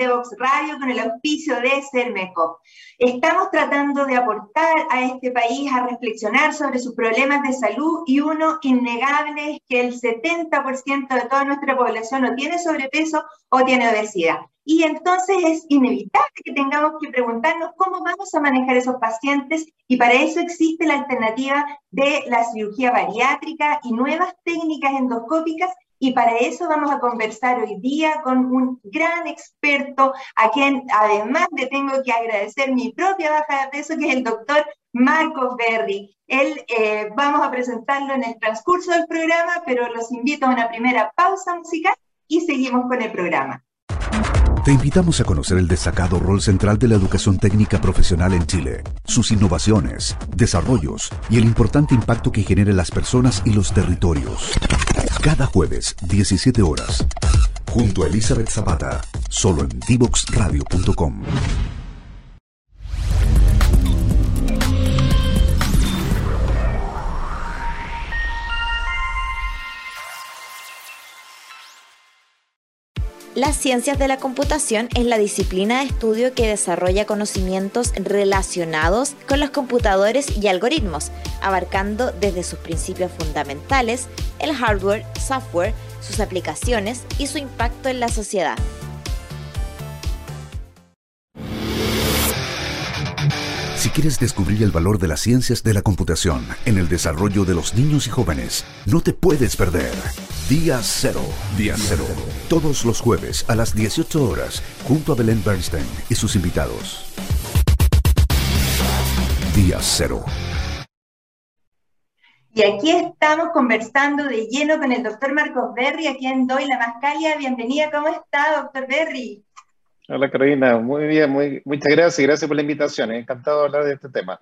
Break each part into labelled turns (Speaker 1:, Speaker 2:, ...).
Speaker 1: en Devox Radio con el auspicio de Cermeco. Estamos tratando de aportar a este país a reflexionar sobre sus problemas de salud y uno innegable es que el 70% de toda nuestra población o tiene sobrepeso o tiene obesidad. Y entonces es inevitable que tengamos que preguntarnos cómo vamos a manejar esos pacientes y para eso existe la alternativa de la cirugía bariátrica y nuevas técnicas endoscópicas y para eso vamos a conversar hoy día con un gran experto a quien además le tengo que agradecer mi propia baja de peso, que es el doctor Marcos Berry. Él eh, vamos a presentarlo en el transcurso del programa, pero los invito a una primera pausa musical y seguimos con el programa.
Speaker 2: Te invitamos a conocer el destacado rol central de la educación técnica profesional en Chile, sus innovaciones, desarrollos y el importante impacto que genera en las personas y los territorios. Cada jueves, 17 horas, junto a Elizabeth Zapata, solo en divoxradio.com.
Speaker 3: Las ciencias de la computación es la disciplina de estudio que desarrolla conocimientos relacionados con los computadores y algoritmos, abarcando desde sus principios fundamentales, el hardware, software, sus aplicaciones y su impacto en la sociedad.
Speaker 2: Si quieres descubrir el valor de las ciencias de la computación en el desarrollo de los niños y jóvenes, no te puedes perder. Día Cero. Día Cero. Todos los jueves a las 18 horas, junto a Belén Bernstein y sus invitados. Día Cero.
Speaker 1: Y aquí estamos conversando de lleno con el doctor Marcos Berry, a quien doy la más cálida bienvenida. ¿Cómo está, doctor Berry?
Speaker 4: Hola Carolina, muy bien, muy, muchas gracias y gracias por la invitación. Encantado de hablar de este tema.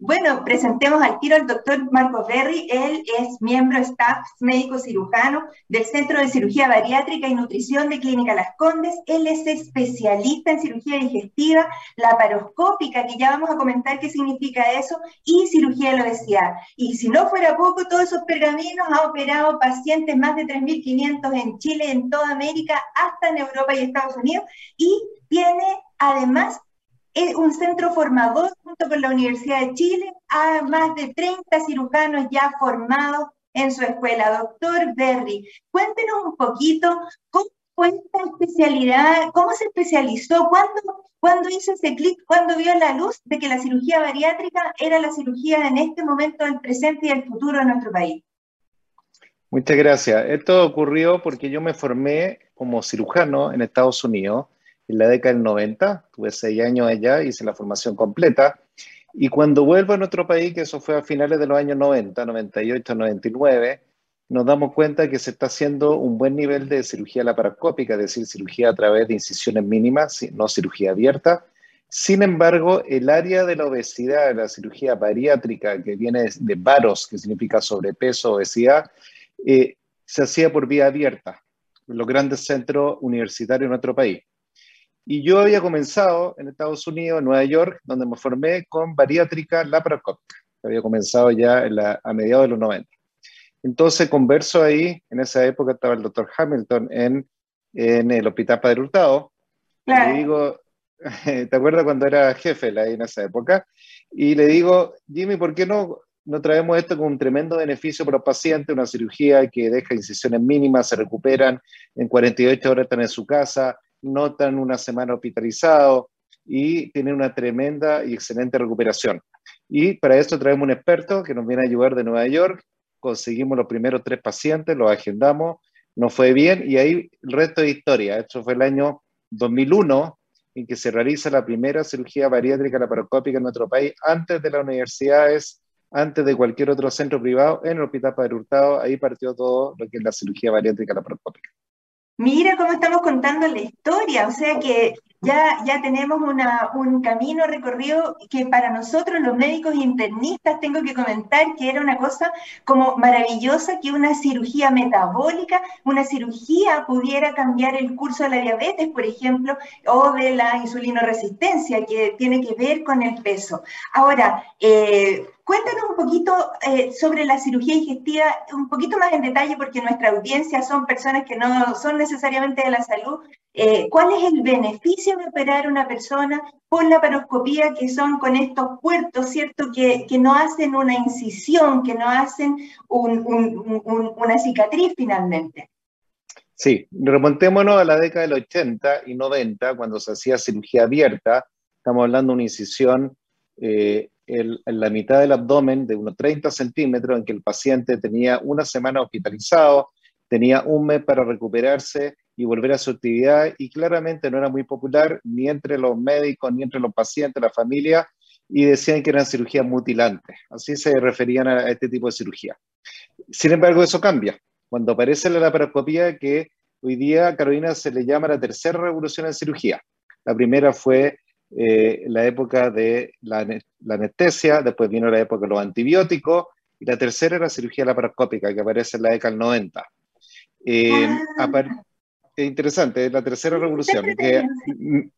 Speaker 1: Bueno, presentemos al tiro al doctor Marcos Berry. Él es miembro staff médico cirujano del Centro de Cirugía Bariátrica y Nutrición de Clínica Las Condes. Él es especialista en cirugía digestiva, laparoscópica, que ya vamos a comentar qué significa eso, y cirugía de la obesidad. Y si no fuera poco, todos esos pergaminos ha operado pacientes más de 3.500 en Chile, en toda América, hasta en Europa y Estados Unidos, y tiene además es un centro formador junto con la Universidad de Chile, a más de 30 cirujanos ya formados en su escuela. Doctor Berry, cuéntenos un poquito cómo fue esta especialidad, cómo se especializó, cuándo, cuándo hizo ese clic, cuándo vio la luz de que la cirugía bariátrica era la cirugía en este momento del presente y del futuro de nuestro país.
Speaker 4: Muchas gracias. Esto ocurrió porque yo me formé como cirujano en Estados Unidos en la década del 90, tuve seis años allá, hice la formación completa, y cuando vuelvo a nuestro país, que eso fue a finales de los años 90, 98, 99, nos damos cuenta que se está haciendo un buen nivel de cirugía laparoscópica, es decir, cirugía a través de incisiones mínimas, no cirugía abierta. Sin embargo, el área de la obesidad, la cirugía bariátrica, que viene de baros, que significa sobrepeso, obesidad, eh, se hacía por vía abierta en los grandes centros universitarios de nuestro país. Y yo había comenzado en Estados Unidos, en Nueva York, donde me formé con bariátrica laparoscópica. Había comenzado ya a mediados de los 90. Entonces converso ahí, en esa época estaba el doctor Hamilton en, en el Hospital Padre Hurtado. Le digo, ¿te acuerdas cuando era jefe ahí en esa época? Y le digo, Jimmy, ¿por qué no, no traemos esto con un tremendo beneficio para los pacientes? Una cirugía que deja incisiones mínimas, se recuperan, en 48 horas están en su casa, notan una semana hospitalizado y tienen una tremenda y excelente recuperación. Y para esto traemos un experto que nos viene a ayudar de Nueva York. Conseguimos los primeros tres pacientes, los agendamos, nos fue bien y ahí el resto de historia. Esto fue el año 2001 en que se realiza la primera cirugía bariátrica laparoscópica en nuestro país, antes de las universidades, antes de cualquier otro centro privado, en el Hospital Padre Hurtado. Ahí partió todo lo que es la cirugía bariátrica laparoscópica.
Speaker 1: Mira cómo estamos contando la historia, o sea que ya, ya tenemos un camino recorrido que para nosotros los médicos internistas tengo que comentar que era una cosa como maravillosa que una cirugía metabólica, una cirugía pudiera cambiar el curso de la diabetes, por ejemplo, o de la insulinoresistencia que tiene que ver con el peso. Ahora, eh, Cuéntanos un poquito eh, sobre la cirugía digestiva, un poquito más en detalle, porque nuestra audiencia son personas que no son necesariamente de la salud. Eh, ¿Cuál es el beneficio de operar una persona por la paroscopía, que son con estos puertos, ¿cierto? Que, que no hacen una incisión, que no hacen una cicatriz finalmente.
Speaker 4: Sí, remontémonos a la década del 80 y 90, cuando se hacía cirugía abierta. Estamos hablando de una incisión eh, en la mitad del abdomen de unos 30 centímetros, en que el paciente tenía una semana hospitalizado, tenía un mes para recuperarse y volver a su actividad, y claramente no era muy popular ni entre los médicos, ni entre los pacientes, la familia, y decían que eran cirugías mutilantes. Así se referían a este tipo de cirugía. Sin embargo, eso cambia cuando aparece la laparoscopía que hoy día Carolina se le llama la tercera revolución en cirugía. La primera fue eh, la época de la, anestesia, después vino la época de los antibióticos, y la tercera era la cirugía laparoscópica, que aparece en la década del 90. Eh, ah. Es interesante, es la tercera revolución, que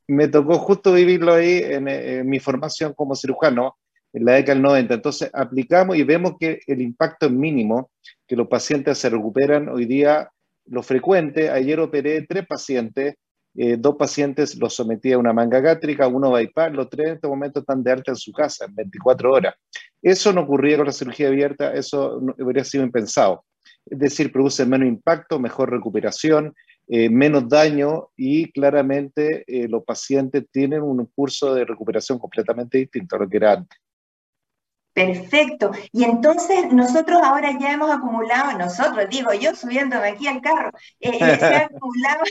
Speaker 4: me tocó justo vivirlo ahí en, mi formación como cirujano, en la década del 90. Entonces aplicamos y vemos que el impacto es mínimo, que los pacientes se recuperan hoy día lo frecuente. Ayer operé tres pacientes, eh, dos pacientes los sometí a una manga gástrica, uno bypass, los tres en este momento están de alta en su casa en 24 horas. Eso no ocurría con la cirugía abierta, eso no, habría sido impensado. Es decir, produce menos impacto, mejor recuperación, eh, menos daño y claramente eh, los pacientes tienen un curso de recuperación completamente distinto a lo que era antes.
Speaker 1: Perfecto. Y entonces nosotros ahora ya hemos acumulado, nosotros, digo yo subiéndome aquí al carro, eh, se ha acumulado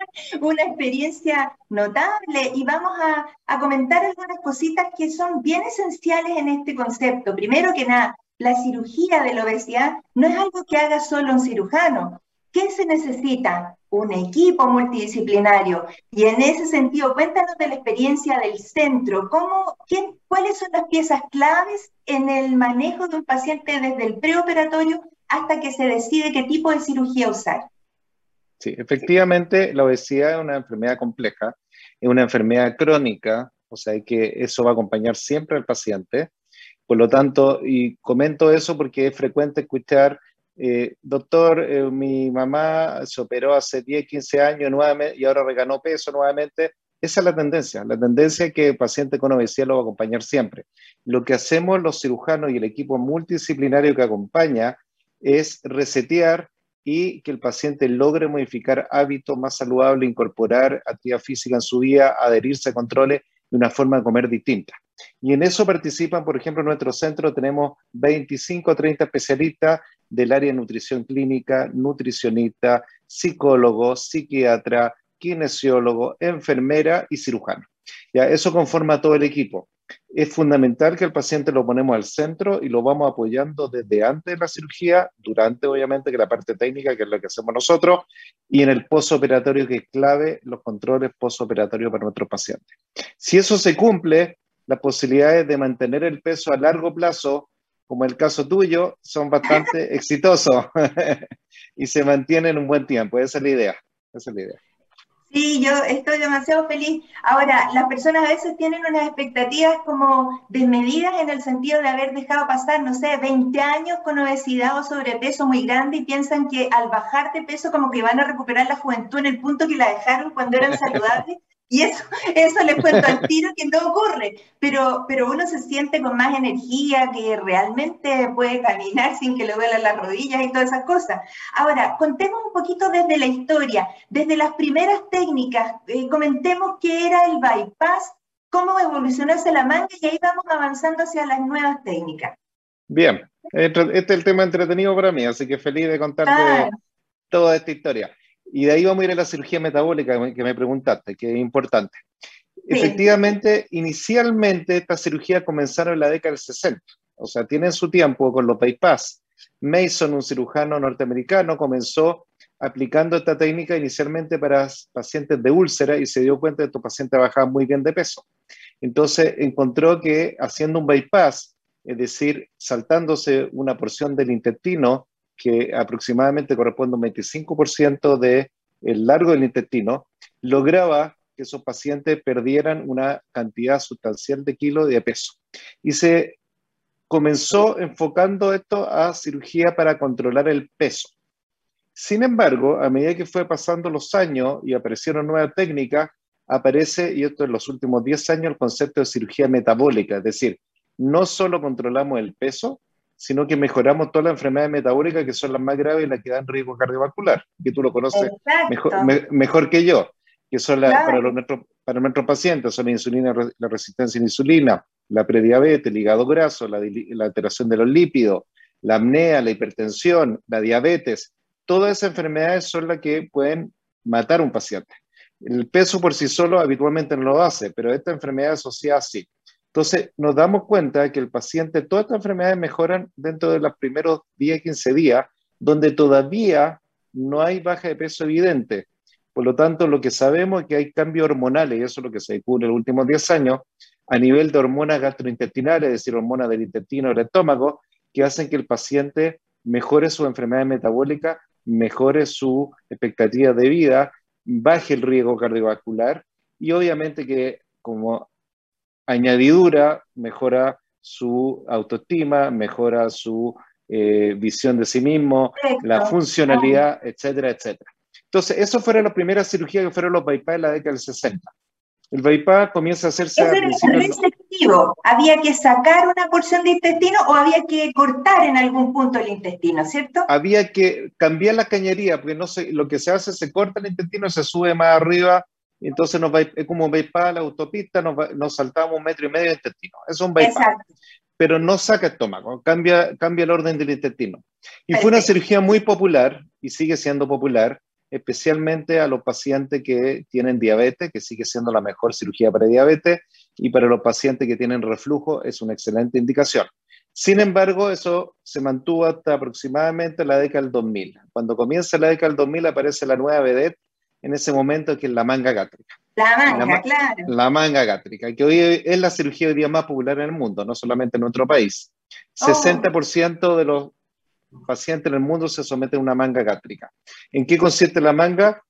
Speaker 1: una experiencia notable y vamos a, comentar algunas cositas que son bien esenciales en este concepto. Primero que nada, la cirugía de la obesidad no es algo que haga solo un cirujano. ¿Qué se necesita? Un equipo multidisciplinario. Y en ese sentido, cuéntanos de la experiencia del centro. ¿Cómo, ¿Cuáles son las piezas claves en el manejo de un paciente desde el preoperatorio hasta que se decide qué tipo de cirugía usar?
Speaker 4: Sí, efectivamente, la obesidad es una enfermedad compleja, es una enfermedad crónica, o sea que eso va a acompañar siempre al paciente. Por lo tanto, y comento eso porque es frecuente escuchar eh, doctor, eh, mi mamá se operó hace 10, 15 años nuevamente y ahora reganó peso nuevamente. Esa es la tendencia. La tendencia es que el paciente con obesidad lo va a acompañar siempre. Lo que hacemos los cirujanos y el equipo multidisciplinario que acompaña es resetear y que el paciente logre modificar hábitos más saludables, incorporar actividad física en su vida, adherirse a controles de una forma de comer distinta. Y en eso participan, por ejemplo, en nuestro centro tenemos 25 o 30 especialistas del área de nutrición clínica, nutricionista, psicólogo, psiquiatra, kinesiólogo, enfermera y cirujano. Ya, eso conforma todo el equipo. Es fundamental que el paciente lo ponemos al centro y lo vamos apoyando desde antes de la cirugía, durante obviamente que la parte técnica, que es lo que hacemos nosotros, y en el posoperatorio, que es clave los controles posoperatorios para nuestros pacientes. Si eso se cumple, las posibilidades de mantener el peso a largo plazo como el caso tuyo, son bastante exitosos y se mantienen un buen tiempo. Esa es la idea. Esa es la idea.
Speaker 1: Sí, yo estoy demasiado feliz. Ahora, las personas a veces tienen unas expectativas como desmedidas en el sentido de haber dejado pasar, no sé, 20 años con obesidad o sobrepeso muy grande y piensan que al bajar de peso como que van a recuperar la juventud en el punto que la dejaron cuando eran saludables. Y eso, eso les cuento al tiro que no ocurre, pero, pero uno se siente con más energía, que realmente puede caminar sin que le duelan las rodillas y todas esas cosas. Ahora, contemos un poquito desde la historia, desde las primeras técnicas, eh, comentemos qué era el bypass, cómo evolucionó hacia la manga y ahí vamos avanzando hacia las nuevas técnicas.
Speaker 4: Bien, este es el tema entretenido para mí, así que feliz de contarte toda esta historia. Y de ahí vamos a ir a la cirugía metabólica que me preguntaste, que es importante. Efectivamente, inicialmente estas cirugías comenzaron en la década del 60, o sea, tienen su tiempo con los bypass. Mason, un cirujano norteamericano, comenzó aplicando esta técnica inicialmente para pacientes de úlcera y se dio cuenta de que estos pacientes bajaban muy bien de peso. Entonces encontró que haciendo un bypass, es decir, saltándose una porción del intestino, que aproximadamente corresponde a un 25% del largo del intestino, lograba que esos pacientes perdieran una cantidad sustancial de kilos de peso. Y se comenzó enfocando esto a cirugía para controlar el peso. Sin embargo, a medida que fue pasando los años y aparecieron nuevas técnicas, aparece, y esto en los últimos 10 años, el concepto de cirugía metabólica, es decir, no solo controlamos el peso, sino que mejoramos todas las enfermedades metabólicas que son las más graves y las que dan riesgo cardiovascular, que tú lo conoces mejor, que yo, que son para, nuestros, para nuestros pacientes, son la insulina, la resistencia a la insulina, la prediabetes, el hígado graso, la, la alteración de los lípidos, la apnea, la hipertensión, la diabetes, todas esas enfermedades son las que pueden matar a un paciente. El peso por sí solo habitualmente no lo hace, pero esta enfermedad asociada sí. Entonces, nos damos cuenta que el paciente, todas estas enfermedades mejoran dentro de los primeros 10, 15 días, donde todavía no hay baja de peso evidente. Por lo tanto, lo que sabemos es que hay cambios hormonales, y eso es lo que se descubre en los últimos 10 años, a nivel de hormonas gastrointestinales, es decir, hormonas del intestino o del estómago, que hacen que el paciente mejore su enfermedad metabólica mejore su expectativa de vida, baje el riesgo cardiovascular y obviamente que como añadidura mejora su autoestima, mejora su eh, visión de sí mismo, la funcionalidad, etcétera, etcétera. Entonces, eso fueron las primeras cirugías que fueron los bypass en la década del 60. El bypass comienza a hacerse...
Speaker 1: ¿Eso era? ¿Había que sacar una porción de intestino o había que cortar en algún punto el intestino, cierto?
Speaker 4: Había que cambiar la cañería, porque no se, lo que se hace, se corta el intestino, se sube más arriba, entonces nos es como un bypass la autopista, nos, saltamos un metro y medio de intestino. Es un bypass. Exacto. Pero no saca estómago, cambia, cambia el orden del intestino. Y fue una cirugía muy popular, y sigue siendo popular, especialmente a los pacientes que tienen diabetes, que sigue siendo la mejor cirugía para diabetes, y para los pacientes que tienen reflujo es una excelente indicación. Sin embargo, eso se mantuvo hasta aproximadamente la década del 2000. Cuando comienza la década del 2000 aparece la nueva vedette, en ese momento que es la manga gástrica.
Speaker 1: La manga, claro.
Speaker 4: La manga gástrica, que hoy es la cirugía hoy día más popular en el mundo, no solamente en nuestro país. 60% de los paciente en el mundo se somete a una manga gástrica. ¿En qué consiste la manga?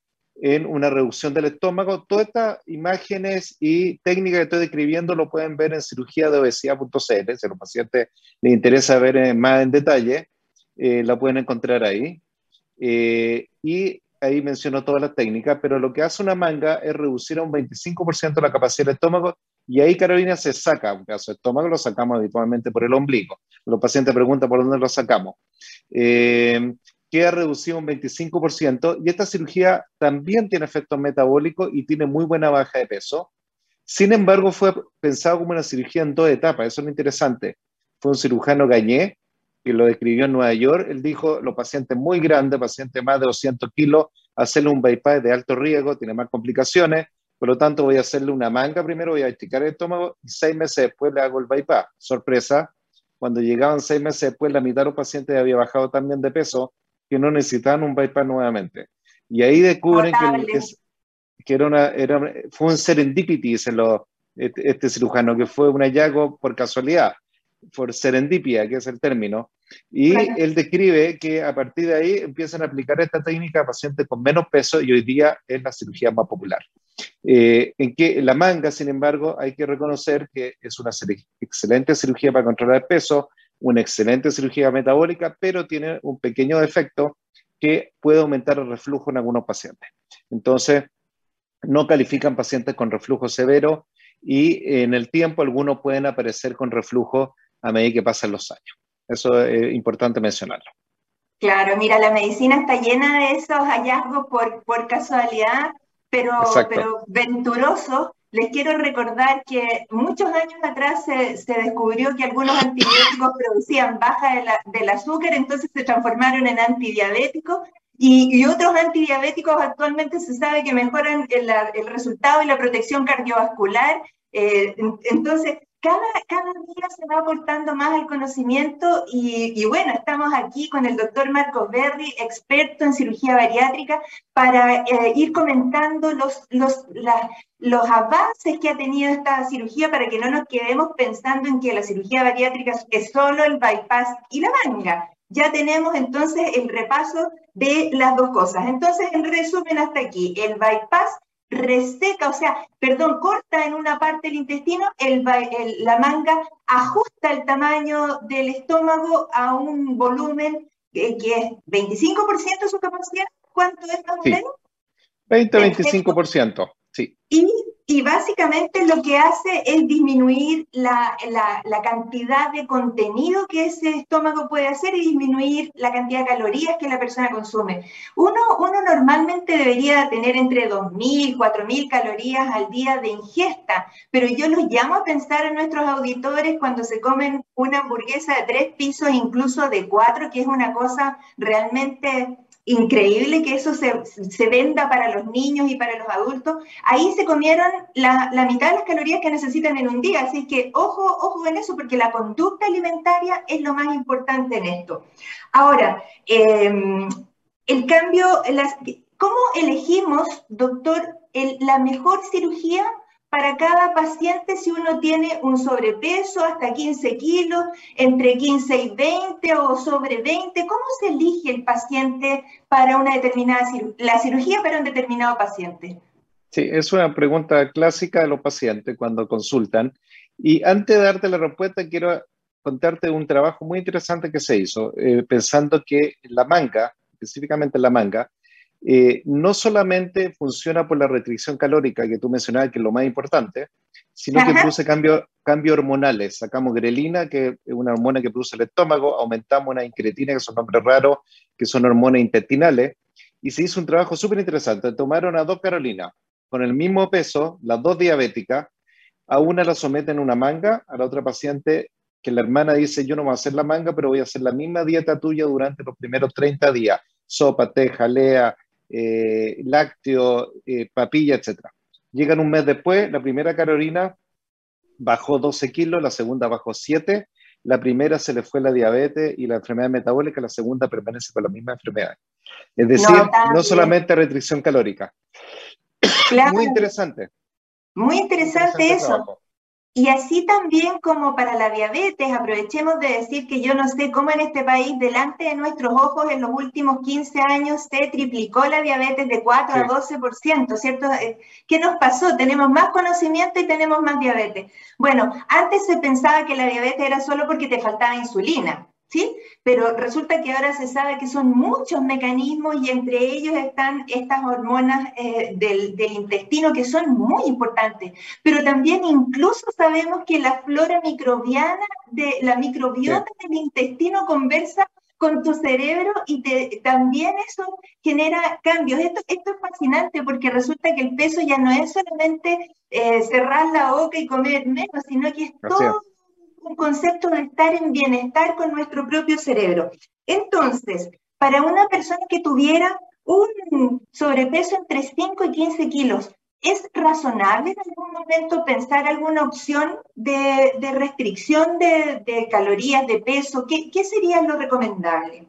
Speaker 4: En una reducción del estómago. Todas estas imágenes y técnicas que estoy describiendo lo pueden ver en cirugía de obesidad.cl. Si a los pacientes les interesa ver más en detalle, eh, la pueden encontrar ahí. Eh, y ahí menciono todas las técnicas, pero lo que hace una manga es reducir a un 25% la capacidad del estómago y ahí Carolina se saca un caso de estómago, lo sacamos habitualmente por el ombligo. Los pacientes preguntan por dónde lo sacamos. Eh, queda reducido un 25% y esta cirugía también tiene efectos metabólicos y tiene muy buena baja de peso. Sin embargo, fue pensado como una cirugía en dos etapas, eso es lo interesante. Fue un cirujano Gañé que lo describió en Nueva York, él dijo, los pacientes muy grandes, pacientes más de 200 kilos, hacerle un bypass de alto riesgo, tiene más complicaciones, por lo tanto voy a hacerle una manga primero, voy a esticar el estómago y seis meses después le hago el bypass. Sorpresa, cuando llegaban seis meses después, la mitad de los pacientes había bajado también de peso, que no necesitaban un bypass nuevamente. Y ahí descubren que, que, era una, era, fue un serendipity, lo, este, este cirujano, que fue un hallazgo por casualidad por serendipia, que es el término, y él describe que a partir de ahí empiezan a aplicar esta técnica a pacientes con menos peso y hoy día es la cirugía más popular. Eh, en que la manga, sin embargo, hay que reconocer que es una excelente cirugía para controlar el peso, una excelente cirugía metabólica, pero tiene un pequeño defecto que puede aumentar el reflujo en algunos pacientes. Entonces, no califican pacientes con reflujo severo y en el tiempo algunos pueden aparecer con reflujo a medida que pasan los años. Eso es importante mencionarlo.
Speaker 1: Claro, mira, la medicina está llena de esos hallazgos por, por casualidad, pero, pero venturosos. Les quiero recordar que muchos años atrás se, se descubrió que algunos antibióticos producían baja del azúcar, entonces se transformaron en antidiabéticos y, y, otros antidiabéticos actualmente se sabe que mejoran el, el resultado y la protección cardiovascular. Eh, entonces, cada, cada día se va aportando más el conocimiento y, y, bueno, estamos aquí con el doctor Marcos Berry, experto en cirugía bariátrica, para eh, ir comentando los, los, los avances que ha tenido esta cirugía para que no nos quedemos pensando en que la cirugía bariátrica es solo el bypass y la manga. Ya tenemos entonces el repaso de las dos cosas. Entonces, en resumen, hasta aquí, el bypass reseca, o sea, perdón, corta en una parte del intestino, el, la manga ajusta el tamaño del estómago a un volumen que, es 25% de su capacidad. ¿Cuánto es más o menos?
Speaker 4: 20-25%, sí.
Speaker 1: Y y básicamente lo que hace es disminuir la, cantidad de contenido que ese estómago puede hacer y disminuir la cantidad de calorías que la persona consume. Uno, uno normalmente debería tener entre 2.000, 4.000 calorías al día de ingesta, pero yo los llamo a pensar a nuestros auditores cuando se comen una hamburguesa de tres pisos, incluso de cuatro, que es una cosa realmente increíble que eso se, venda para los niños y para los adultos. Ahí se comieron la, mitad de las calorías que necesitan en un día. Así que ojo, ojo en eso, porque la conducta alimentaria es lo más importante en esto. Ahora, em, el cambio, ¿cómo elegimos, doctor, la mejor cirugía para cada paciente si uno tiene un sobrepeso hasta 15 kilos, entre 15 y 20 o sobre 20? ¿Cómo se elige el paciente para una determinada cirugía, la cirugía para un determinado paciente?
Speaker 4: Sí, es una pregunta clásica de los pacientes cuando consultan. Y antes de darte la respuesta, quiero contarte un trabajo muy interesante que se hizo, eh, pensando que la manga, específicamente la manga, eh, no solamente funciona por la restricción calórica que tú mencionabas, que es lo más importante, sino que produce cambios cambio hormonales. Sacamos grelina, que es una hormona que produce el estómago, aumentamos una incretina, que son nombres raros, que son hormonas intestinales, y se hizo un trabajo súper interesante. Tomaron a dos Carolinas con el mismo peso, las dos diabéticas, a una la someten en una manga, a la otra paciente que la hermana dice, yo no voy a hacer la manga, pero voy a hacer la misma dieta tuya durante los primeros 30 días. Sopa, té, jalea, eh, lácteo, eh, papilla, etc. Llegan un mes después, la primera Carolina bajó 12 kilos, la segunda bajó 7, la primera se le fue la diabetes y la enfermedad metabólica, la segunda permanece con la misma enfermedad. Es decir, no, solamente restricción calórica. Muy interesante.
Speaker 1: Muy interesante, eso. Y así también como para la diabetes, aprovechemos de decir que yo no sé cómo en este país, delante de nuestros ojos, en los últimos 15 años se triplicó la diabetes de 4 a 12%, ¿cierto? Eh, ¿Qué nos pasó? Tenemos más conocimiento y tenemos más diabetes. Bueno, antes se pensaba que la diabetes era solo porque te faltaba insulina. ¿Sí? Pero resulta que ahora se sabe que son muchos mecanismos y entre ellos están estas hormonas eh, del, intestino que son muy importantes. Pero también incluso sabemos que la flora microbiana, de, la microbiota del intestino conversa con tu cerebro y también eso genera cambios. Esto, esto es fascinante porque resulta que el peso ya no es solamente eh, cerrar la boca y comer menos, sino que es todo un concepto de estar en bienestar con nuestro propio cerebro. Entonces, para una persona que tuviera un sobrepeso entre 5 y 15 kilos, ¿es razonable en algún momento pensar alguna opción de, restricción de, calorías, de peso? ¿Qué, ¿Qué sería lo recomendable?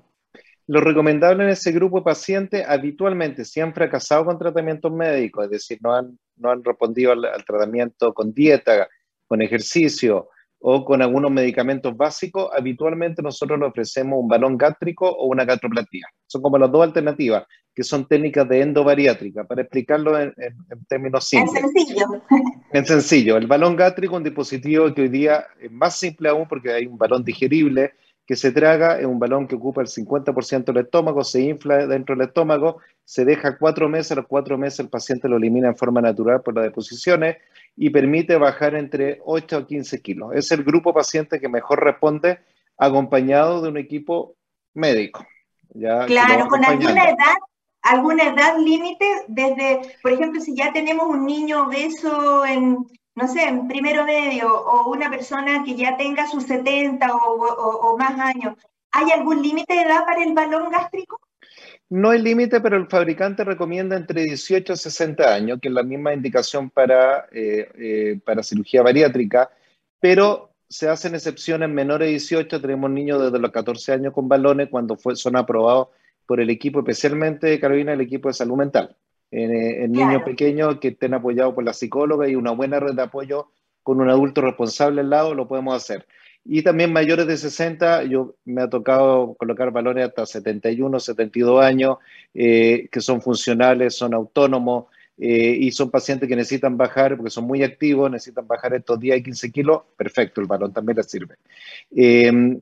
Speaker 4: Lo recomendable en ese grupo de pacientes habitualmente si han fracasado con tratamientos médicos, es decir, no han, no han respondido al tratamiento con dieta, con ejercicio, o con algunos medicamentos básicos, habitualmente nosotros le ofrecemos un balón gástrico o una gastroplatía. Son como las dos alternativas, que son técnicas de endobariátrica, para explicarlo en, términos simples.
Speaker 1: En sencillo.
Speaker 4: En sencillo. El balón gástrico es un dispositivo que hoy día es más simple aún porque hay un balón digerible que se traga, es un balón que ocupa el 50% del estómago, se infla dentro del estómago, se deja cuatro meses, a los cuatro meses el paciente lo elimina en forma natural por las deposiciones y permite bajar entre 8 a 15 kilos. Es el grupo paciente que mejor responde acompañado de un equipo médico.
Speaker 1: claro, con alguna edad, alguna edad límite, desde, por ejemplo, si ya tenemos un niño obeso en, no sé, en primero medio, o una persona que ya tenga sus 70 o más años, ¿hay algún límite de edad para el balón gástrico?
Speaker 4: No hay límite, pero el fabricante recomienda entre 18 y 60 años, que es la misma indicación para, eh, eh, para cirugía bariátrica, pero se hacen excepciones menores de 18. Tenemos niños desde los 14 años con balones cuando son aprobados por el equipo, especialmente de Carolina, el equipo de salud mental. En, niños pequeños que estén apoyados por la psicóloga y una buena red de apoyo con un adulto responsable al lado, lo podemos hacer. Y también mayores de 60, yo me ha tocado colocar valores hasta 71, 72 años, eh, que son funcionales, son autónomos, eh, y son pacientes que necesitan bajar, porque son muy activos, necesitan bajar estos 10 y 15 kilos, perfecto, el balón también les sirve. Em,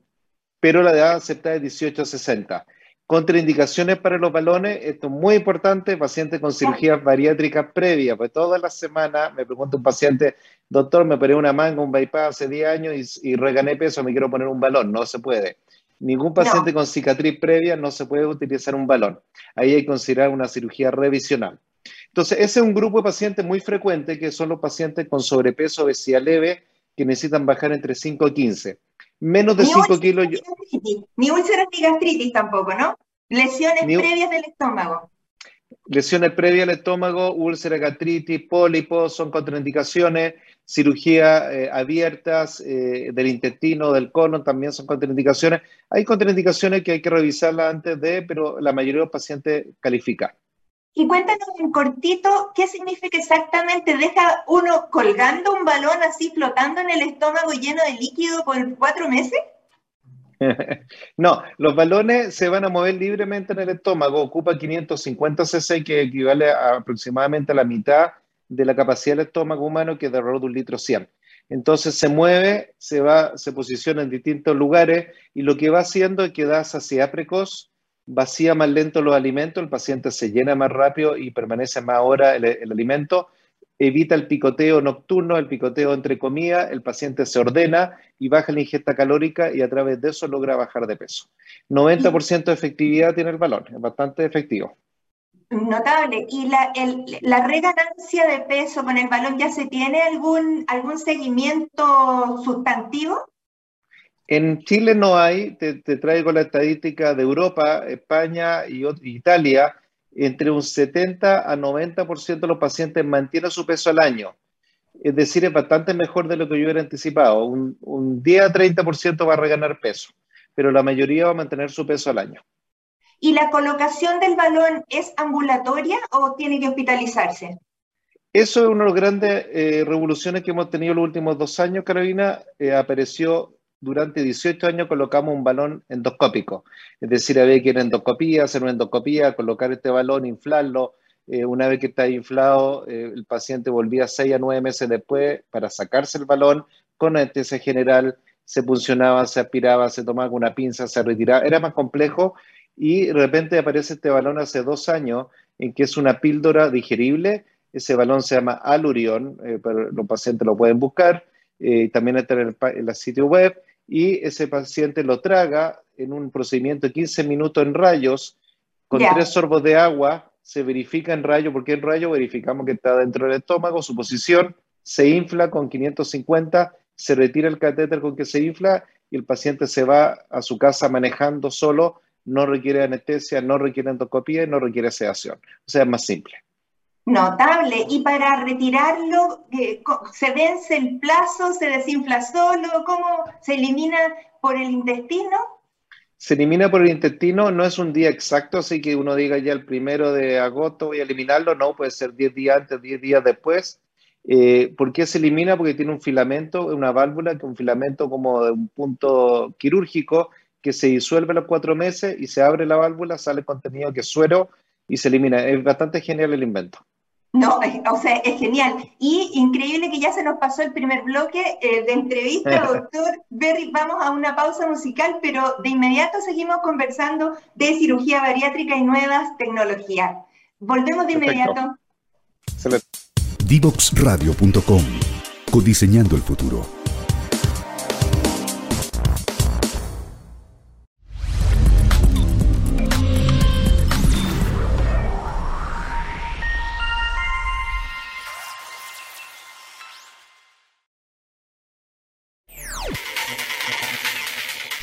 Speaker 4: pero la edad aceptada es 18 a 60. Contraindicaciones para los balones, esto es muy importante, pacientes con cirugía bariátrica previa, pues todas las semanas me pregunta un paciente, doctor, me operé una manga, un bypass hace 10 años y, y regané peso, me quiero poner un balón, no se puede. Ningún paciente con cicatriz previa no se puede utilizar un balón. Ahí hay que considerar una cirugía revisional. Entonces, ese es un grupo de pacientes muy frecuente que son los pacientes con sobrepeso, obesidad leve, que necesitan bajar entre 5 y 15. Menos de 5 kilos.
Speaker 1: Ni úlceras ni gastritis tampoco, ¿no? Lesiones previas del estómago.
Speaker 4: Lesiones previas del estómago, úlcera, gastritis, pólipos, son contraindicaciones. Cirugía eh, abiertas eh, del intestino, del colon, también son contraindicaciones. Hay contraindicaciones que hay que revisarlas antes de, pero la mayoría de los pacientes califican.
Speaker 1: Y cuéntanos en cortito, ¿qué significa exactamente? ¿Deja uno colgando un balón así flotando en el estómago lleno de líquido por cuatro meses?
Speaker 4: no, los balones se van a mover libremente en el estómago, ocupa 550 cc, que equivale a aproximadamente a la mitad de la capacidad del estómago humano, que es de alrededor de un litro 100. Entonces se mueve, se va, se posiciona en distintos lugares y lo que va haciendo es que da saciedad precoz, vacía más lento los alimentos, el paciente se llena más rápido y permanece más hora el, alimento, evita el picoteo nocturno, el picoteo entre comidas, el paciente se ordena y baja la ingesta calórica y a través de eso logra bajar de peso. 90% de efectividad tiene el balón, es bastante efectivo.
Speaker 1: Notable. ¿Y la, la, reganancia de peso con el balón ya se tiene algún, algún seguimiento sustantivo?
Speaker 4: En Chile no hay, te, traigo la estadística de Europa, España y Italia, entre un 70 a 90% de los pacientes mantienen su peso al año. Es decir, es bastante mejor de lo que yo hubiera anticipado. Un, un 10 a 30% va a reganar peso, pero la mayoría va a mantener su peso al año.
Speaker 1: ¿Y la colocación del balón es ambulatoria o tiene que hospitalizarse?
Speaker 4: Eso es una de las grandes eh, revoluciones que hemos tenido los últimos dos años, Carolina. Eh, apareció durante 18 años colocamos un balón endoscópico. Es decir, había que ir a endoscopía, hacer una endoscopía, colocar este balón, inflarlo. Eh, una vez que está inflado, eh, el paciente volvía 6 a 9 meses después para sacarse el balón con anestesia general. Se puncionaba, se aspiraba, se tomaba con una pinza, se retiraba. Era más complejo y de repente aparece este balón hace dos años en que es una píldora digerible. Ese balón se llama Alurion, eh, pero los pacientes lo pueden buscar. también está en el, en el sitio web y ese paciente lo traga en un procedimiento de 15 minutos en rayos, con tres sorbos de agua, se verifica en rayo, porque en rayo verificamos que está dentro del estómago, su posición, se infla con 550, se retira el catéter con que se infla y el paciente se va a su casa manejando solo, no requiere anestesia, no requiere endoscopía y no requiere sedación. O sea, es más simple.
Speaker 1: Notable. Y para retirarlo, eh, ¿se vence el plazo? ¿Se desinfla solo? ¿Cómo se elimina por el intestino?
Speaker 4: Se elimina por el intestino, no es un día exacto, así que uno diga ya el primero de agosto voy a eliminarlo, no, puede ser 10 días antes, 10 días después. Eh, ¿Por qué se elimina? Porque tiene un filamento, una válvula, un filamento como de un punto quirúrgico que se disuelve a los cuatro meses y se abre la válvula, sale contenido que es suero y se elimina. Es bastante genial el invento.
Speaker 1: No, o sea, es genial. Y increíble que ya se nos pasó el primer bloque eh, de entrevista, doctor Berry. Vamos a una pausa musical, pero de inmediato seguimos conversando de cirugía bariátrica y nuevas tecnologías. Volvemos de inmediato.
Speaker 2: Divoxradio.com Codiseñando el futuro.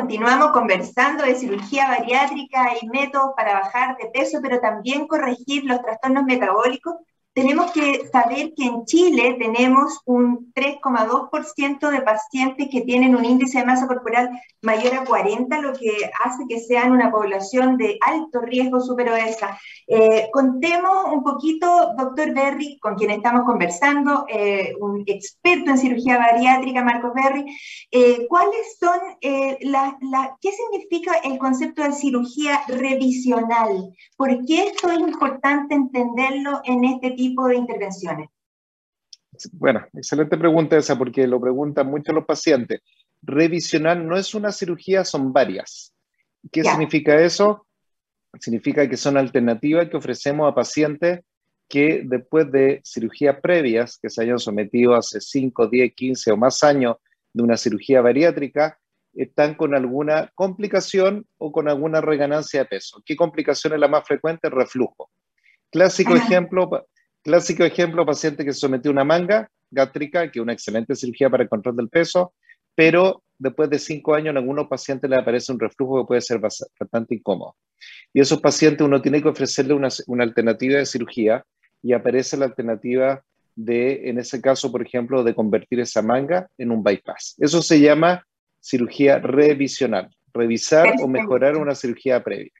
Speaker 1: continuamos conversando de cirugía bariátrica y métodos para bajar de peso, pero también corregir los trastornos metabólicos. Tenemos que saber que en Chile tenemos un 3,2% de pacientes que tienen un índice de masa corporal mayor a 40, lo que hace que sean una población de alto riesgo superobesa. Eh, contemos un poquito, doctor Berry, con quien estamos conversando, eh, un experto en cirugía bariátrica, Marcos Berry, eh, ¿cuáles son las, qué significa el concepto de cirugía revisional? ¿Por qué esto es importante entenderlo en este tipo de intervenciones?
Speaker 4: Bueno, excelente pregunta esa porque lo preguntan mucho los pacientes. Revisional no es una cirugía, son varias. ¿Qué significa eso? Significa que son alternativas que ofrecemos a pacientes que después de cirugías previas, que se hayan sometido hace 5, 10, 15 o más años de una cirugía bariátrica, están con alguna complicación o con alguna reganancia de peso. ¿Qué complicación es la más frecuente? Reflujo. Clásico ejemplo, Clásico ejemplo, paciente que se sometió a una manga gástrica, que es una excelente cirugía para el control del peso, pero después de cinco años en algunos pacientes le aparece un reflujo que puede ser bastante incómodo. Y esos pacientes uno tiene que ofrecerle una, una alternativa de cirugía y aparece la alternativa de, en ese caso, por ejemplo, de convertir esa manga en un bypass. Eso se llama cirugía revisional, revisar o mejorar una cirugía previa.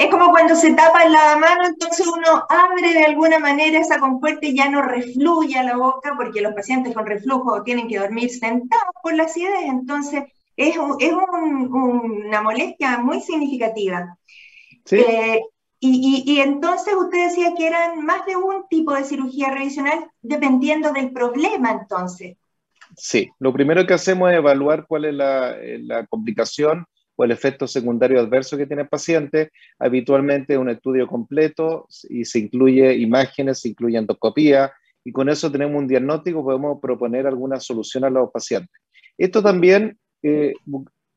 Speaker 1: Es como cuando se tapa el lavamano, entonces uno abre de alguna manera esa compuerta y ya no refluye a la boca, porque los pacientes con reflujo tienen que dormir sentados por la acidez, entonces es, es una molestia muy significativa. Eh, y, y, entonces usted decía que eran más de un tipo de cirugía revisional dependiendo del problema entonces.
Speaker 4: Sí, lo primero que hacemos es evaluar cuál es la, la complicación o el efecto secundario adverso que tiene el paciente. Habitualmente un estudio completo y se incluye imágenes, se incluye endoscopía y con eso tenemos un diagnóstico, podemos proponer alguna solución a los pacientes. Esto también, eh,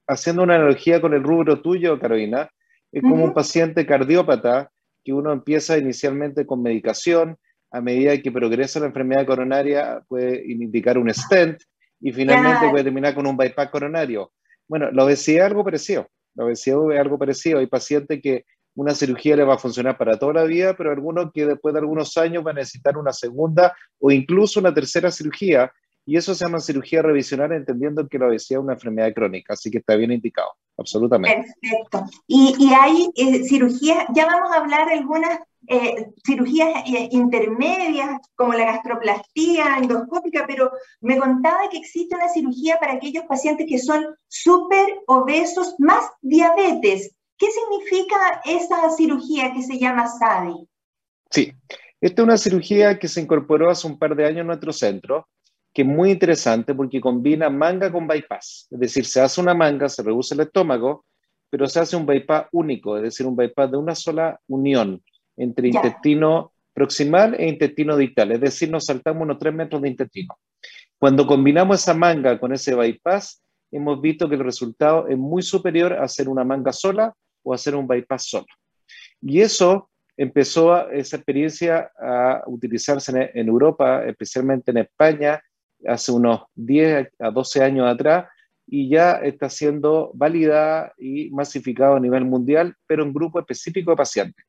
Speaker 4: haciendo una analogía con el rubro tuyo, Carolina, es como un paciente cardiópata que uno empieza inicialmente con medicación, a medida que progresa la enfermedad coronaria puede indicar un stent y finalmente puede terminar con un bypass coronario. Bueno, la obesidad es algo parecido. La obesidad es algo parecido. Hay pacientes que una cirugía le va a funcionar para toda la vida, pero algunos que después de algunos años van a necesitar una segunda o incluso una tercera cirugía. Y eso se llama cirugía revisional, entendiendo que la obesidad es una enfermedad crónica, así que está bien indicado, absolutamente.
Speaker 1: Perfecto. Y, y hay eh, cirugías, ya vamos a hablar de algunas eh, cirugías eh, intermedias como la gastroplastía endoscópica, pero me contaba que existe una cirugía para aquellos pacientes que son súper obesos más diabetes. ¿Qué significa esa cirugía que se llama SADI?
Speaker 4: Sí, esta es una cirugía que se incorporó hace un par de años en nuestro centro, que es muy interesante porque combina manga con bypass. Es decir, se hace una manga, se reduce el estómago, pero se hace un bypass único, es decir, un bypass de una sola unión entre intestino proximal e intestino distal, es decir, nos saltamos unos 3 metros de intestino. Cuando combinamos esa manga con ese bypass, hemos visto que el resultado es muy superior a hacer una manga sola o hacer un bypass solo. Y eso empezó esa experiencia a utilizarse en, Europa, especialmente en España, hace unos 10 a 12 años atrás, y ya está siendo validada y masificada a nivel mundial, pero en grupo específico de pacientes.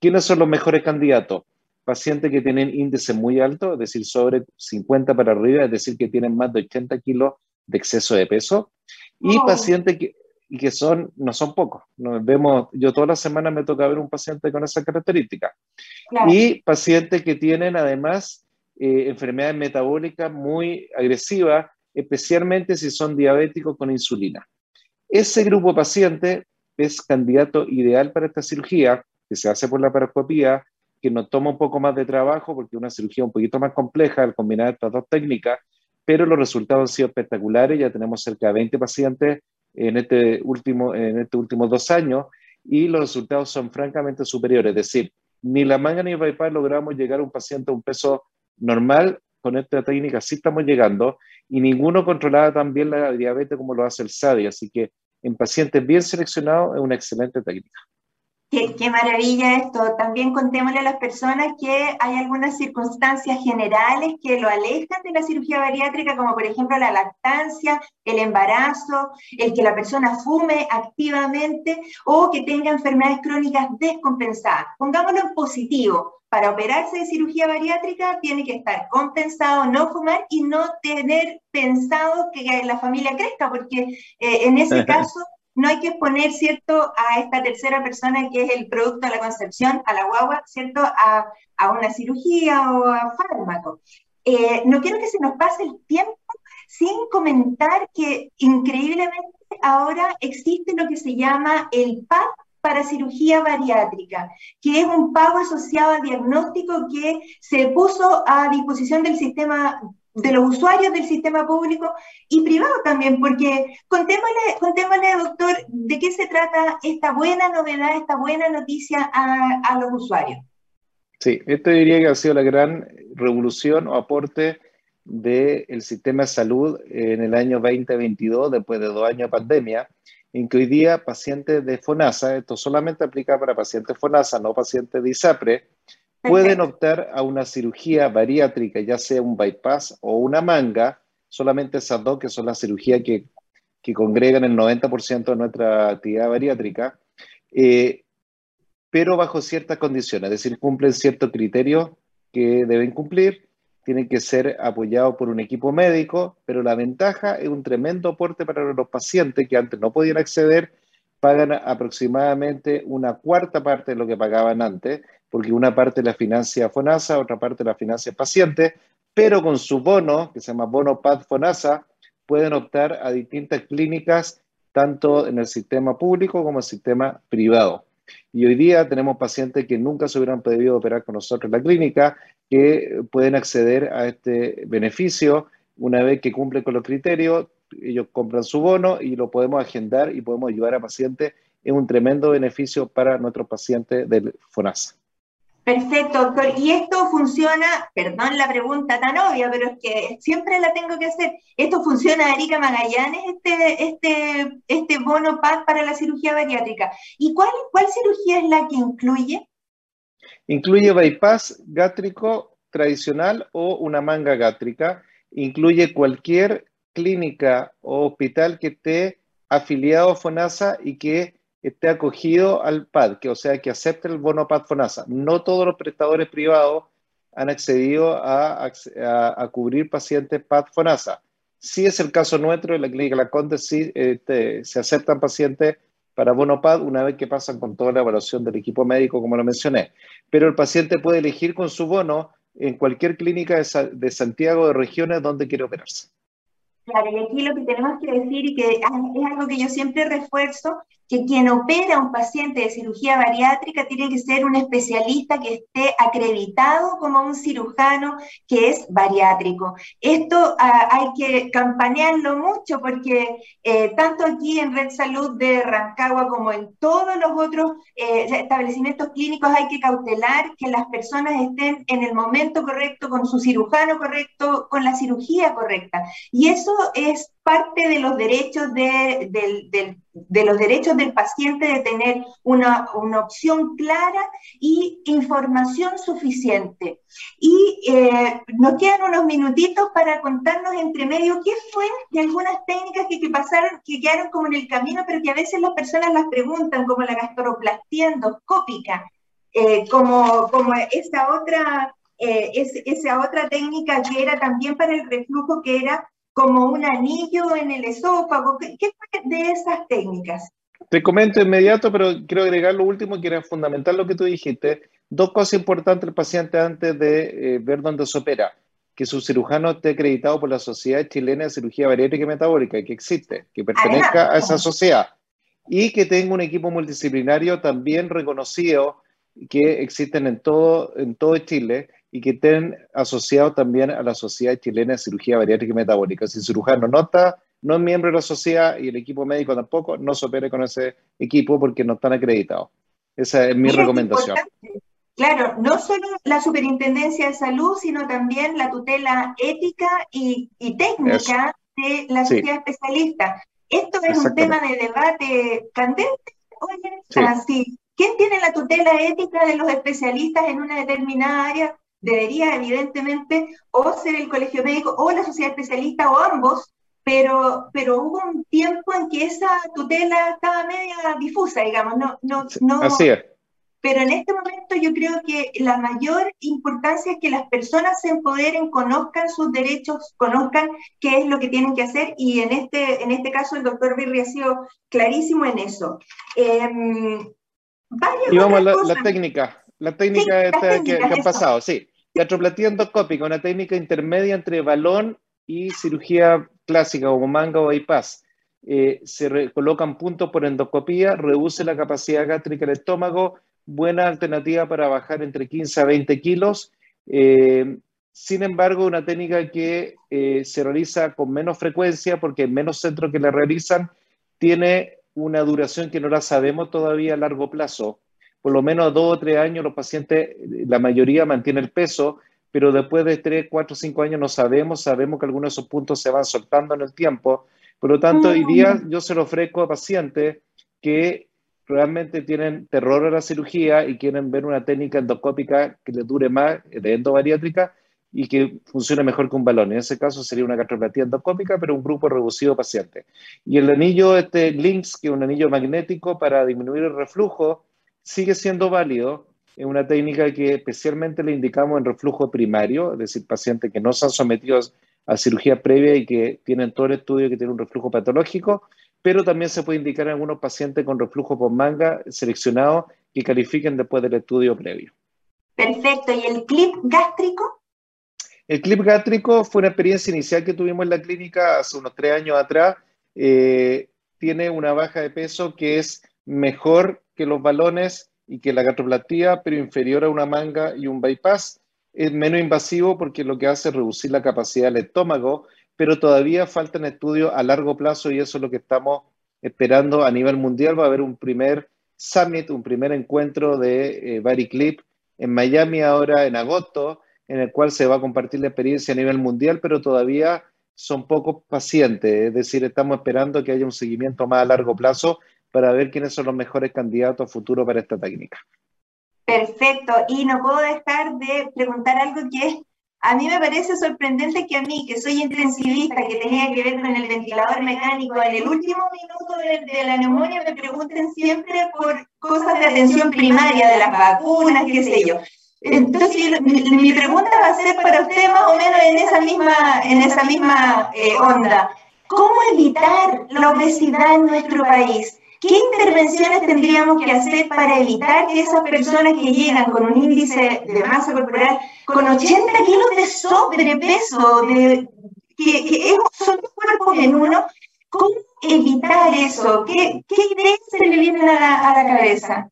Speaker 4: ¿Quiénes son los mejores candidatos? Pacientes que tienen índice muy alto, es decir, sobre 50 para arriba, es decir, que tienen más de 80 kilos de exceso de peso, y oh. pacientes que, que son, no son pocos. Nos vemos, yo toda la semana me toca ver un paciente con esa característica. Y pacientes que tienen además eh, enfermedades metabólicas muy agresivas, especialmente si son diabéticos con insulina. Ese grupo de pacientes es candidato ideal para esta cirugía que se hace por la paroscopía, que nos toma un poco más de trabajo porque es una cirugía un poquito más compleja al combinar estas dos técnicas, pero los resultados han sido espectaculares. Ya tenemos cerca de 20 pacientes en este último, en estos últimos dos años y los resultados son francamente superiores. Es decir, ni la manga ni el bypass logramos llegar a un paciente a un peso normal. Con esta técnica sí estamos llegando y ninguno controlaba tan bien la diabetes como lo hace el SADI. Así que en pacientes bien seleccionados es una excelente técnica.
Speaker 1: Qué, maravilla esto. También contémosle a las personas que hay algunas circunstancias generales que lo alejan de la cirugía bariátrica, como por ejemplo la lactancia, el embarazo, el que la persona fume activamente o que tenga enfermedades crónicas descompensadas. Pongámoslo en positivo. Para operarse de cirugía bariátrica tiene que estar compensado, no fumar y no tener pensado que la familia crezca, porque eh, en ese caso no hay que poner, ¿cierto?, a esta tercera persona que es el producto de la concepción, a la guagua, ¿cierto?, a, una cirugía o a fármaco. Eh, no quiero que se nos pase el tiempo sin comentar que increíblemente ahora existe lo que se llama el PAD para cirugía bariátrica, que es un pago asociado al diagnóstico que se puso a disposición del sistema de los usuarios del sistema público y privado también, porque contémosle, contémosle, doctor, de qué se trata esta buena novedad, esta buena noticia a, los usuarios.
Speaker 4: Sí, esto diría que ha sido la gran revolución o aporte del sistema de salud en el año 2022, después de dos años de pandemia, en pacientes de FONASA, esto solamente aplica para pacientes FONASA, no pacientes de ISAPRE, pueden optar a una cirugía bariátrica, ya sea un bypass o una manga, solamente esas dos que son las cirugías que, que congregan el 90% de nuestra actividad bariátrica, eh, pero bajo ciertas condiciones, es decir, cumplen ciertos criterios que deben cumplir, tienen que ser apoyados por un equipo médico, pero la ventaja es un tremendo aporte para los pacientes que antes no podían acceder, pagan aproximadamente una cuarta parte de lo que pagaban antes, porque una parte la financia FONASA, otra parte la financia paciente, pero con su bono, que se llama bono PAD FONASA, pueden optar a distintas clínicas, tanto en el sistema público como en el sistema privado. Y hoy día tenemos pacientes que nunca se hubieran podido operar con nosotros en la clínica, que pueden acceder a este beneficio una vez que cumplen con los criterios, ellos compran su bono y lo podemos agendar y podemos ayudar a pacientes. Es un tremendo beneficio para nuestros pacientes del FONASA.
Speaker 1: Perfecto, doctor. Y esto funciona, perdón la pregunta tan obvia, pero es que siempre la tengo que hacer. ¿Esto funciona, Erika Magallanes, este, este, este bono PAD para la cirugía bariátrica? ¿Y cuál, cuál cirugía es la que incluye?
Speaker 4: Incluye bypass gástrico tradicional o una manga gástrica. Incluye cualquier clínica o hospital que esté afiliado a FONASA y que esté acogido al PAD, que o sea, que acepte el bono PAD FONASA. No todos los prestadores privados han accedido a, cubrir pacientes PAD FONASA. Sí es el caso nuestro, en la clínica La Conde sí este, se aceptan pacientes para bono PAD una vez que pasan con toda la evaluación del equipo médico, como lo mencioné. Pero el paciente puede elegir con su bono en cualquier clínica de, de Santiago de regiones donde quiere operarse.
Speaker 1: Claro, y aquí lo que tenemos que decir y que es algo que yo siempre refuerzo que quien opera a un paciente de cirugía bariátrica tiene que ser un especialista que esté acreditado como un cirujano que es bariátrico. Esto ah, hay que campanearlo mucho porque eh, tanto aquí en Red Salud de Rancagua como en todos los otros eh, establecimientos clínicos hay que cautelar que las personas estén en el momento correcto, con su cirujano correcto, con la cirugía correcta. Y eso es parte de los derechos, de, los derechos del paciente de tener una, opción clara y información suficiente. Y eh, nos quedan unos minutitos para contarnos entre medio qué fue de algunas técnicas que, pasaron, que quedaron como en el camino, pero que a veces las personas las preguntan, como la gastroplastía endoscópica, eh, como, como esa otra... Eh, esa otra técnica que era también para el reflujo, que era como un anillo en el esófago. ¿Qué, fue de esas técnicas?
Speaker 4: Te comento inmediato, pero quiero agregar lo último que era fundamental lo que tú dijiste. Dos cosas importantes al paciente antes de eh, ver dónde se opera. Que su cirujano esté acreditado por la Sociedad Chilena de Cirugía Bariátrica y Metabólica, que existe, que pertenezca a esa sociedad. Y que tenga un equipo multidisciplinario también reconocido que existen en todo, en todo Chile y que estén asociados también a la Sociedad Chilena de Cirugía Bariátrica y Metabólica. Si el cirujano no está, no es miembro de la sociedad y el equipo médico tampoco, no se opere con ese equipo porque no están acreditados. Esa es mi recomendación.
Speaker 1: Claro, no solo la Superintendencia de Salud, sino también la tutela ética y, técnica de la sociedad especialista. Esto es un tema de debate candente. Oye, así ¿quién tiene la tutela ética de los especialistas en una determinada área? Debería, evidentemente, o ser el colegio médico o la sociedad especialista o ambos, pero, pero hubo un tiempo en que esa tutela estaba media difusa, digamos, no, no, no,
Speaker 4: Así es.
Speaker 1: Pero en este momento yo creo que la mayor importancia es que las personas se empoderen, conozcan sus derechos, conozcan qué es lo que tienen que hacer y en este, en este caso el doctor Birri ha sido clarísimo en eso.
Speaker 4: Eh, y vamos a la, técnica, la técnica que, ha pasado, sí. Gastroplatía endoscópica, una técnica intermedia entre balón y cirugía clásica como manga o bypass. Eh, se colocan puntos por endoscopía, reduce la capacidad gástrica del estómago, buena alternativa para bajar entre 15 a 20 kilos. Eh, sin embargo, una técnica que eh, se realiza con menos frecuencia porque hay menos centros que la realizan, tiene una duración que no la sabemos todavía a largo plazo. Por lo menos dos o tres años los pacientes, la mayoría mantiene el peso, pero después de tres, cuatro, cinco años no sabemos, sabemos que algunos de esos puntos se van soltando en el tiempo. Por lo tanto, hoy día mm. yo se lo ofrezco a pacientes que realmente tienen terror a la cirugía y quieren ver una técnica endoscópica que les dure más, de endobariátrica, y que funcione mejor que un balón. En ese caso sería una gastroplatía endoscópica, pero un grupo reducido de pacientes. Y el anillo este LINX, que es un anillo magnético para disminuir el reflujo, sigue siendo válido. Es una técnica que especialmente le indicamos en reflujo primario, es decir, pacientes que no se han sometido a cirugía previa y que tienen todo el estudio que tiene un reflujo patológico, pero también se puede indicar en algunos pacientes con reflujo por manga seleccionados que califiquen después del estudio previo.
Speaker 1: Perfecto. ¿Y el clip gástrico?
Speaker 4: El clip gástrico fue una experiencia inicial que tuvimos en la clínica hace unos tres años atrás. Eh, tiene una baja de peso que es mejor que los balones y que la gastroplatía, pero inferior a una manga y un bypass. Es menos invasivo porque lo que hace es reducir la capacidad del estómago, pero todavía faltan estudios a largo plazo y eso es lo que estamos esperando a nivel mundial. Va a haber un primer summit, un primer encuentro de eh, Clip en Miami ahora en agosto en el cual se va a compartir la experiencia a nivel mundial, pero todavía son pocos pacientes, es decir, estamos esperando que haya un seguimiento más a largo plazo para ver quiénes son los mejores candidatos a futuro para esta técnica.
Speaker 1: Perfecto, y no puedo dejar de preguntar algo que a mí me parece sorprendente que a mí, que soy intensivista, que tenía que ver con el ventilador mecánico, en el último minuto de, de la neumonía me pregunten siempre por cosas de atención primaria, de las vacunas, qué sé yo. Entonces, mi, pregunta va a ser para usted más o menos en esa misma, en esa misma eh, onda. ¿Cómo evitar la obesidad en nuestro país? ¿Qué intervenciones tendríamos que hacer para evitar que esas personas que llegan con un índice de masa corporal con 80 kilos de sobrepeso, de, que, son dos cuerpos en uno, ¿cómo evitar eso? ¿Qué, ideas se le vienen a la cabeza?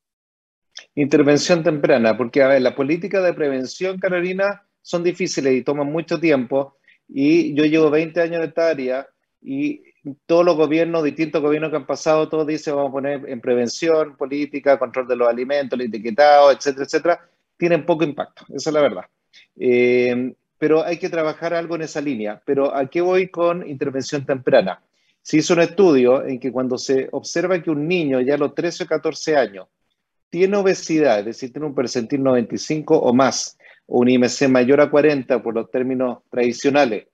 Speaker 4: Intervención temprana, porque a ver, la política de prevención, Carolina, son difíciles y toman mucho tiempo. Y yo llevo 20 años en esta área y todos los gobiernos, distintos gobiernos que han pasado, todos dicen vamos a poner en prevención, política, control de los alimentos, el etiquetado, etcétera, etcétera, tienen poco impacto, esa es la verdad. Eh, pero hay que trabajar algo en esa línea. Pero ¿a qué voy con intervención temprana? Se hizo un estudio en que cuando se observa que un niño ya a los 13 o 14 años tiene obesidad, es decir, tiene un percentil 95 o más, o un IMC mayor a 40 por los términos tradicionales,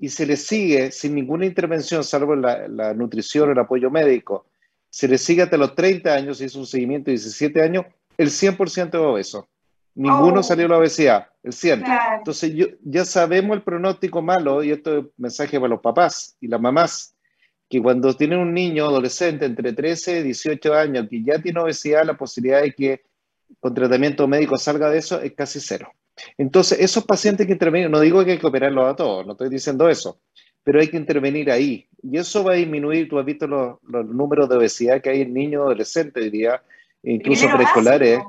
Speaker 4: y se le sigue sin ninguna intervención, salvo la, nutrición o el apoyo médico, se le sigue hasta los 30 años, y es un seguimiento de 17 años, el 100% es obeso. Ninguno oh. salió de la obesidad, el 100. Entonces ya sabemos el pronóstico malo, y esto es mensaje para los papás y las mamás que cuando tienen un niño adolescente entre 13 y 18 años que ya tiene obesidad, la posibilidad de que con tratamiento médico salga de eso es casi cero. Entonces, esos pacientes que intervienen, no digo que hay que operarlos a todos, no estoy diciendo eso, pero hay que intervenir ahí. Y eso va a disminuir, tú has visto los, números de obesidad que hay en niños adolescentes, diría, incluso preescolares.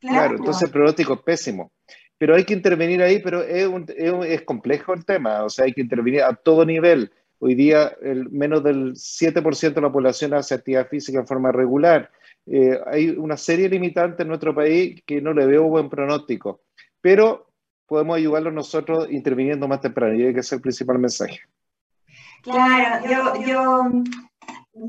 Speaker 4: Claro. entonces el pronóstico es pésimo. Pero hay que intervenir ahí, pero es, es complejo el tema, o sea, hay que intervenir a todo nivel Hoy día el, menos del 7% de la población hace actividad física en forma regular. Eh, hay una serie limitante en nuestro país que no le veo buen pronóstico, pero podemos ayudarlos nosotros interviniendo más temprano y que ser el principal mensaje.
Speaker 1: Claro, yo, yo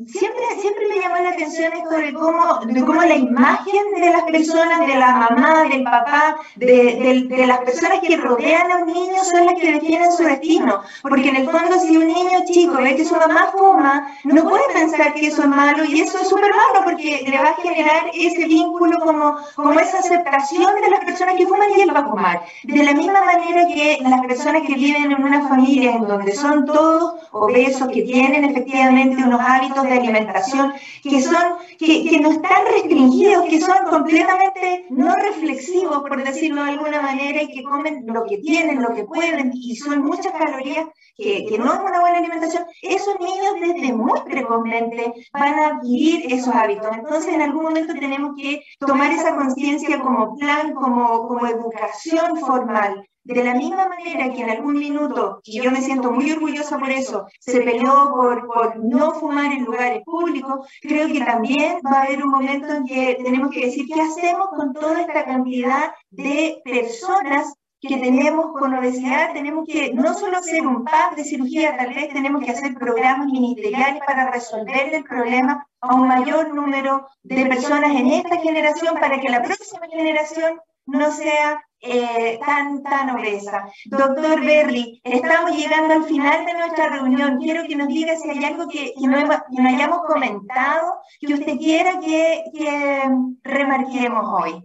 Speaker 1: siempre, siempre me llamó la atención esto de cómo, cómo la imagen de las personas, de la mamá, del papá, de, de, las personas que rodean a un niño son las que definen su destino. Porque en el fondo, si un niño chico ve que su mamá fuma, no puede pensar que eso es malo y eso es súper malo porque le va a generar ese vínculo como, como esa aceptación de las personas que fuman y él va a fumar. De la misma manera que las personas que viven en una familia en donde son todos obesos, que tienen efectivamente unos hábitos de alimentación que son, que, que no están restringidos, que son completamente no reflexivos, por decirlo de alguna manera, y que comen lo que tienen, lo que pueden, y son muchas calorías, que, que no es una buena alimentación, esos niños desde muy precozmente van a adquirir esos hábitos. Entonces, en algún momento tenemos que tomar esa conciencia como plan, como, como educación formal, de la misma manera que en algún minuto, y yo me siento muy orgullosa por eso, se peleó por, por no fumar en lugares públicos, creo que también va a haber un momento en que tenemos que decir qué hacemos con toda esta cantidad de personas que tenemos con obesidad, tenemos que no solo hacer un pack de cirugía, tal vez tenemos que hacer programas ministeriales para resolver el problema a un mayor número de personas en esta generación para que la próxima generación no sea eh, tan, tan obesa. Doctor Berry, estamos llegando al final de nuestra reunión. Quiero que nos diga si hay algo que, no, hayamos comentado, que usted quiera que, que remarquemos hoy.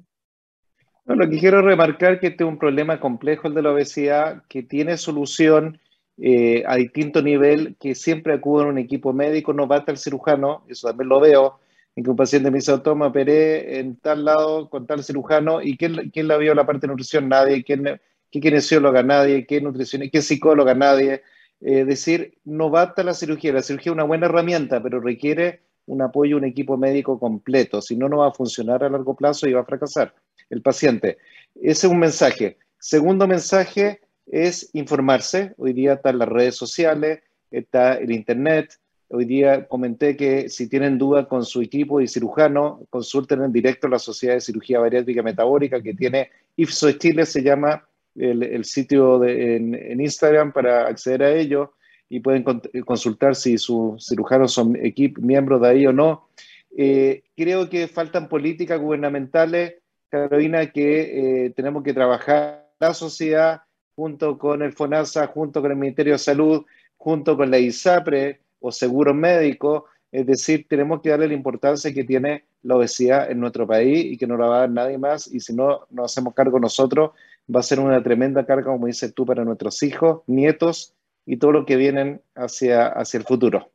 Speaker 4: Bueno, lo que quiero remarcar que este es un problema complejo, el de la obesidad, que tiene solución eh, a distinto nivel, que siempre acude a un equipo médico, no basta el cirujano, eso también lo veo, en que un paciente me dice, toma, operé en tal lado con tal cirujano, ¿y quién, quién la vio la parte de nutrición? Nadie, ¿quién, qué kinesióloga? Nadie, ¿qué nutrición? ¿Qué psicóloga? Nadie. Eh, decir, no basta la cirugía, la cirugía es una buena herramienta, pero requiere un apoyo, un equipo médico completo, si no, no va a funcionar a largo plazo y va a fracasar el paciente. Ese es un mensaje. Segundo mensaje es informarse. Hoy día están las redes sociales, está el Internet, Hoy día comenté que si tienen duda con su equipo y cirujano, consulten en directo la Sociedad de Cirugía Bariátrica Metabólica que tiene IFSO Chile, se llama el, sitio en, Instagram para acceder a ello y pueden consultar si sus cirujanos son miembros de ahí o no. Eh, creo que faltan políticas gubernamentales, Carolina, que eh, tenemos que trabajar la sociedad junto con el FONASA, junto con el Ministerio de Salud, junto con la ISAPRE, o seguros médicos. Es decir, tenemos que darle la importancia que tiene la obesidad en nuestro país y que no la va a dar nadie más. Y si no nos hacemos cargo nosotros, va a ser una tremenda carga, como dices tú, para nuestros hijos, nietos y todo lo que vienen hacia, hacia el futuro.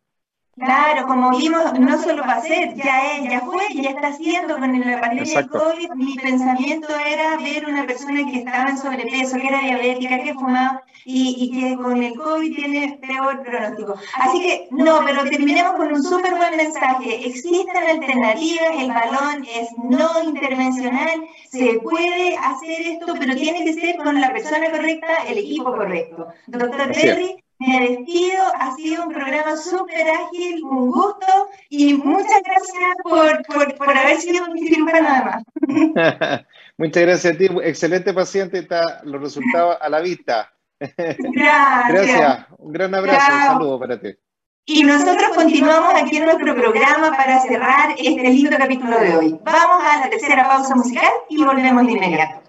Speaker 1: Claro, como vimos, no solo va a ser, ya, es, ya fue, ya está haciendo con la pandemia del COVID. Mi pensamiento era ver una persona que estaba en sobrepeso, que era diabética, que fumaba y, y que con el COVID tiene peor pronóstico. Así que, no, pero terminemos con un súper buen mensaje. Existen alternativas, el balón es no intervencional, se puede hacer esto, pero tiene que ser con la persona correcta, el equipo correcto. Doctor Terry me despido, ha sido un programa súper ágil, un gusto y muchas gracias por, por, por haber sido mi cirujano nada
Speaker 4: más. muchas gracias a ti, excelente paciente, está los resultados a la vista.
Speaker 1: Gracias.
Speaker 4: Gracias, un gran abrazo, un saludo para ti.
Speaker 1: Y nosotros continuamos aquí en nuestro programa para cerrar este lindo capítulo de hoy. Vamos a la tercera pausa musical y volvemos de inmediato.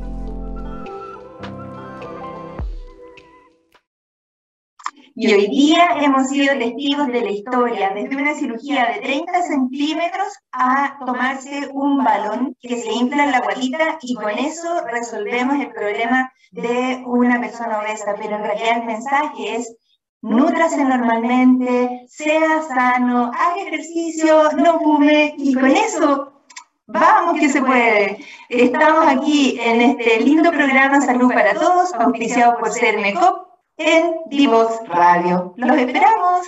Speaker 1: Y hoy día hemos sido testigos de la historia, desde una cirugía de 30 centímetros a tomarse un balón que se infla en la guatita y con eso resolvemos el problema de una persona obesa. Pero en realidad el mensaje es, nútrase normalmente, sea sano, haga ejercicio, no fume y con eso Vamos que se puede. Estamos aquí en este lindo programa Salud para Todos, auspiciado por CERMECOP, en Divos Radio. ¡Los esperamos!